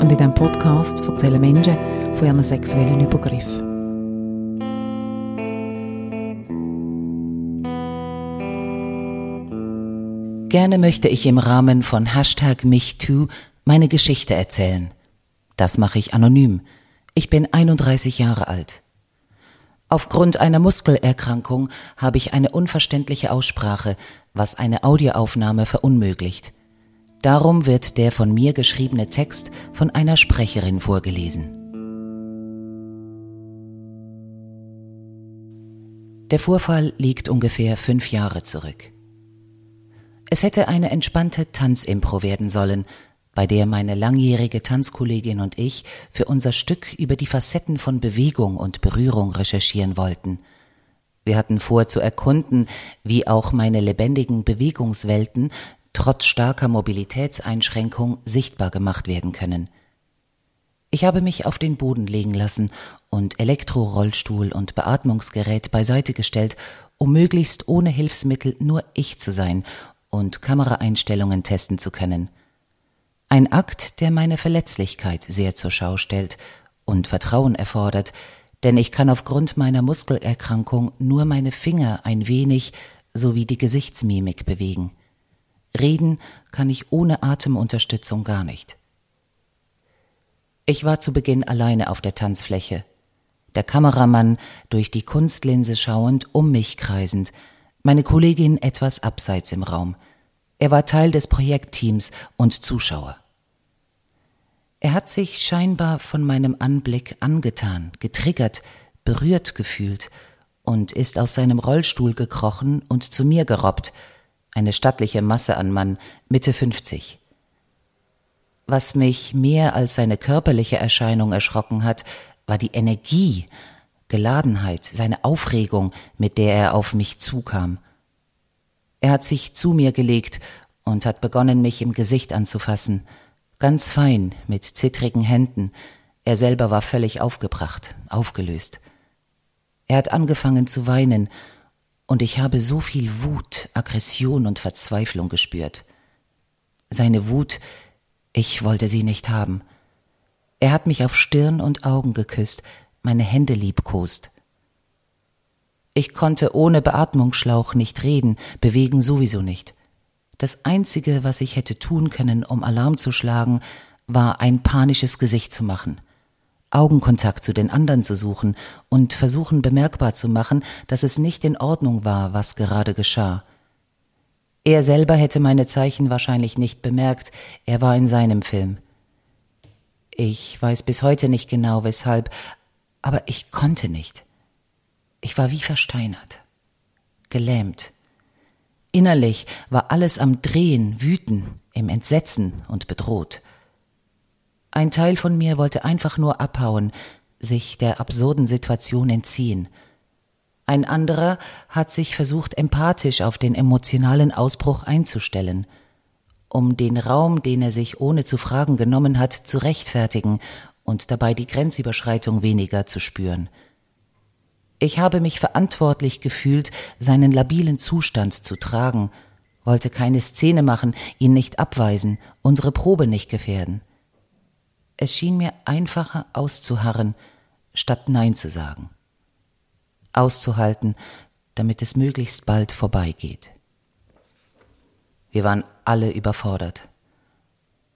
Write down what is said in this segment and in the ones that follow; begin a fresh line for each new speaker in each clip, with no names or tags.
und in diesem Podcast erzählen Menschen von ihren sexuellen Übergriffen.
Gerne möchte ich im Rahmen von Hashtag MichToo meine Geschichte erzählen. Das mache ich anonym. Ich bin 31 Jahre alt. Aufgrund einer Muskelerkrankung habe ich eine unverständliche Aussprache, was eine Audioaufnahme verunmöglicht. Darum wird der von mir geschriebene Text von einer Sprecherin vorgelesen. Der Vorfall liegt ungefähr fünf Jahre zurück. Es hätte eine entspannte Tanzimpro werden sollen, bei der meine langjährige Tanzkollegin und ich für unser Stück über die Facetten von Bewegung und Berührung recherchieren wollten. Wir hatten vor zu erkunden, wie auch meine lebendigen Bewegungswelten trotz starker Mobilitätseinschränkung sichtbar gemacht werden können. Ich habe mich auf den Boden legen lassen und Elektrorollstuhl und Beatmungsgerät beiseite gestellt, um möglichst ohne Hilfsmittel nur ich zu sein und Kameraeinstellungen testen zu können. Ein Akt, der meine Verletzlichkeit sehr zur Schau stellt und Vertrauen erfordert, denn ich kann aufgrund meiner Muskelerkrankung nur meine Finger ein wenig sowie die Gesichtsmimik bewegen. Reden kann ich ohne Atemunterstützung gar nicht. Ich war zu Beginn alleine auf der Tanzfläche. Der Kameramann durch die Kunstlinse schauend, um mich kreisend, meine Kollegin etwas abseits im Raum. Er war Teil des Projektteams und Zuschauer. Er hat sich scheinbar von meinem Anblick angetan, getriggert, berührt gefühlt und ist aus seinem Rollstuhl gekrochen und zu mir gerobbt, eine stattliche Masse an Mann, Mitte 50. Was mich mehr als seine körperliche Erscheinung erschrocken hat, war die Energie, Geladenheit, seine Aufregung, mit der er auf mich zukam. Er hat sich zu mir gelegt und hat begonnen, mich im Gesicht anzufassen, ganz fein, mit zittrigen Händen. Er selber war völlig aufgebracht, aufgelöst. Er hat angefangen zu weinen und ich habe so viel Wut, Aggression und Verzweiflung gespürt. Seine Wut, ich wollte sie nicht haben. Er hat mich auf Stirn und Augen geküsst, meine Hände liebkost. Ich konnte ohne Beatmungsschlauch nicht reden, bewegen sowieso nicht. Das Einzige, was ich hätte tun können, um Alarm zu schlagen, war ein panisches Gesicht zu machen. Augenkontakt zu den anderen zu suchen und versuchen bemerkbar zu machen, dass es nicht in Ordnung war, was gerade geschah. Er selber hätte meine Zeichen wahrscheinlich nicht bemerkt, er war in seinem Film. Ich weiß bis heute nicht genau weshalb, aber ich konnte nicht. Ich war wie versteinert, gelähmt. Innerlich war alles am Drehen, Wüten, im Entsetzen und bedroht. Ein Teil von mir wollte einfach nur abhauen, sich der absurden Situation entziehen. Ein anderer hat sich versucht, empathisch auf den emotionalen Ausbruch einzustellen, um den Raum, den er sich ohne zu fragen genommen hat, zu rechtfertigen und dabei die Grenzüberschreitung weniger zu spüren. Ich habe mich verantwortlich gefühlt, seinen labilen Zustand zu tragen, wollte keine Szene machen, ihn nicht abweisen, unsere Probe nicht gefährden. Es schien mir einfacher auszuharren, statt Nein zu sagen. Auszuhalten, damit es möglichst bald vorbeigeht. Wir waren alle überfordert.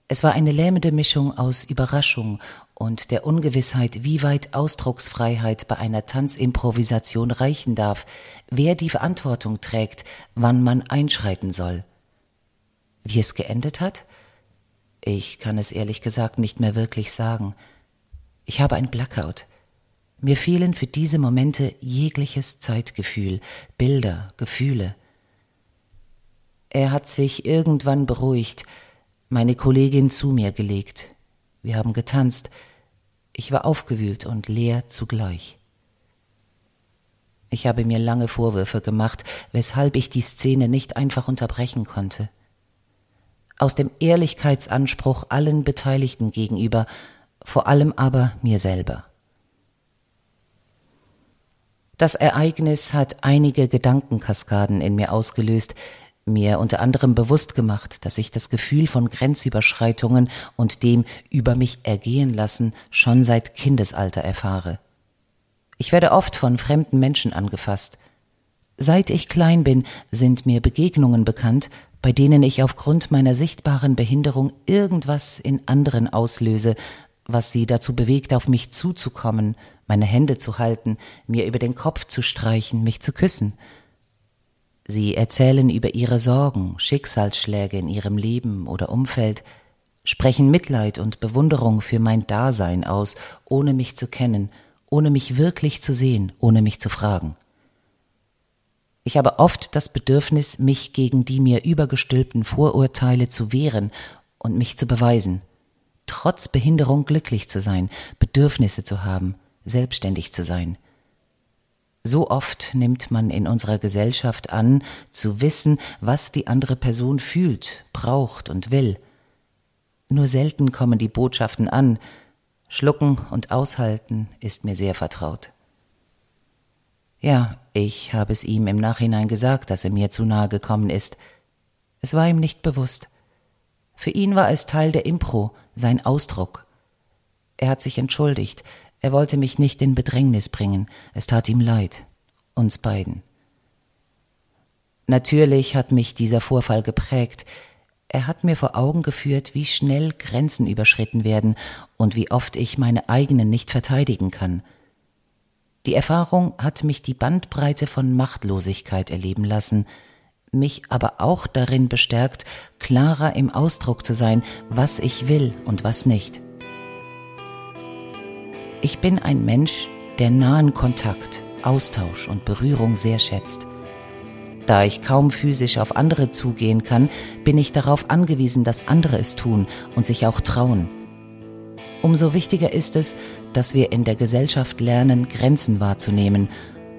Es war eine lähmende Mischung aus Überraschung und der Ungewissheit, wie weit Ausdrucksfreiheit bei einer Tanzimprovisation reichen darf, wer die Verantwortung trägt, wann man einschreiten soll. Wie es geendet hat? Ich kann es ehrlich gesagt nicht mehr wirklich sagen. Ich habe ein Blackout. Mir fehlen für diese Momente jegliches Zeitgefühl, Bilder, Gefühle. Er hat sich irgendwann beruhigt, meine Kollegin zu mir gelegt. Wir haben getanzt. Ich war aufgewühlt und leer zugleich. Ich habe mir lange Vorwürfe gemacht, weshalb ich die Szene nicht einfach unterbrechen konnte. Aus dem Ehrlichkeitsanspruch allen Beteiligten gegenüber, vor allem aber mir selber. Das Ereignis hat einige Gedankenkaskaden in mir ausgelöst, mir unter anderem bewusst gemacht, dass ich das Gefühl von Grenzüberschreitungen und dem über mich ergehen lassen schon seit Kindesalter erfahre. Ich werde oft von fremden Menschen angefasst. Seit ich klein bin, sind mir Begegnungen bekannt, bei denen ich aufgrund meiner sichtbaren Behinderung irgendwas in anderen auslöse, was sie dazu bewegt, auf mich zuzukommen, meine Hände zu halten, mir über den Kopf zu streichen, mich zu küssen. Sie erzählen über ihre Sorgen, Schicksalsschläge in ihrem Leben oder Umfeld, sprechen Mitleid und Bewunderung für mein Dasein aus, ohne mich zu kennen, ohne mich wirklich zu sehen, ohne mich zu fragen. Ich habe oft das Bedürfnis, mich gegen die mir übergestülpten Vorurteile zu wehren und mich zu beweisen, trotz Behinderung glücklich zu sein, Bedürfnisse zu haben, selbstständig zu sein. So oft nimmt man in unserer Gesellschaft an, zu wissen, was die andere Person fühlt, braucht und will. Nur selten kommen die Botschaften an, Schlucken und Aushalten ist mir sehr vertraut. Ja, ich habe es ihm im Nachhinein gesagt, dass er mir zu nahe gekommen ist. Es war ihm nicht bewusst. Für ihn war es Teil der Impro, sein Ausdruck. Er hat sich entschuldigt, er wollte mich nicht in Bedrängnis bringen, es tat ihm leid, uns beiden. Natürlich hat mich dieser Vorfall geprägt, er hat mir vor Augen geführt, wie schnell Grenzen überschritten werden und wie oft ich meine eigenen nicht verteidigen kann. Die Erfahrung hat mich die Bandbreite von Machtlosigkeit erleben lassen, mich aber auch darin bestärkt, klarer im Ausdruck zu sein, was ich will und was nicht. Ich bin ein Mensch, der nahen Kontakt, Austausch und Berührung sehr schätzt. Da ich kaum physisch auf andere zugehen kann, bin ich darauf angewiesen, dass andere es tun und sich auch trauen. Umso wichtiger ist es, dass wir in der Gesellschaft lernen, Grenzen wahrzunehmen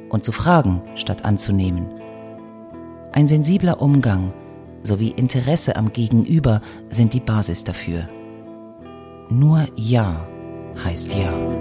und zu fragen, statt anzunehmen. Ein sensibler Umgang sowie Interesse am Gegenüber sind die Basis dafür. Nur Ja heißt Ja.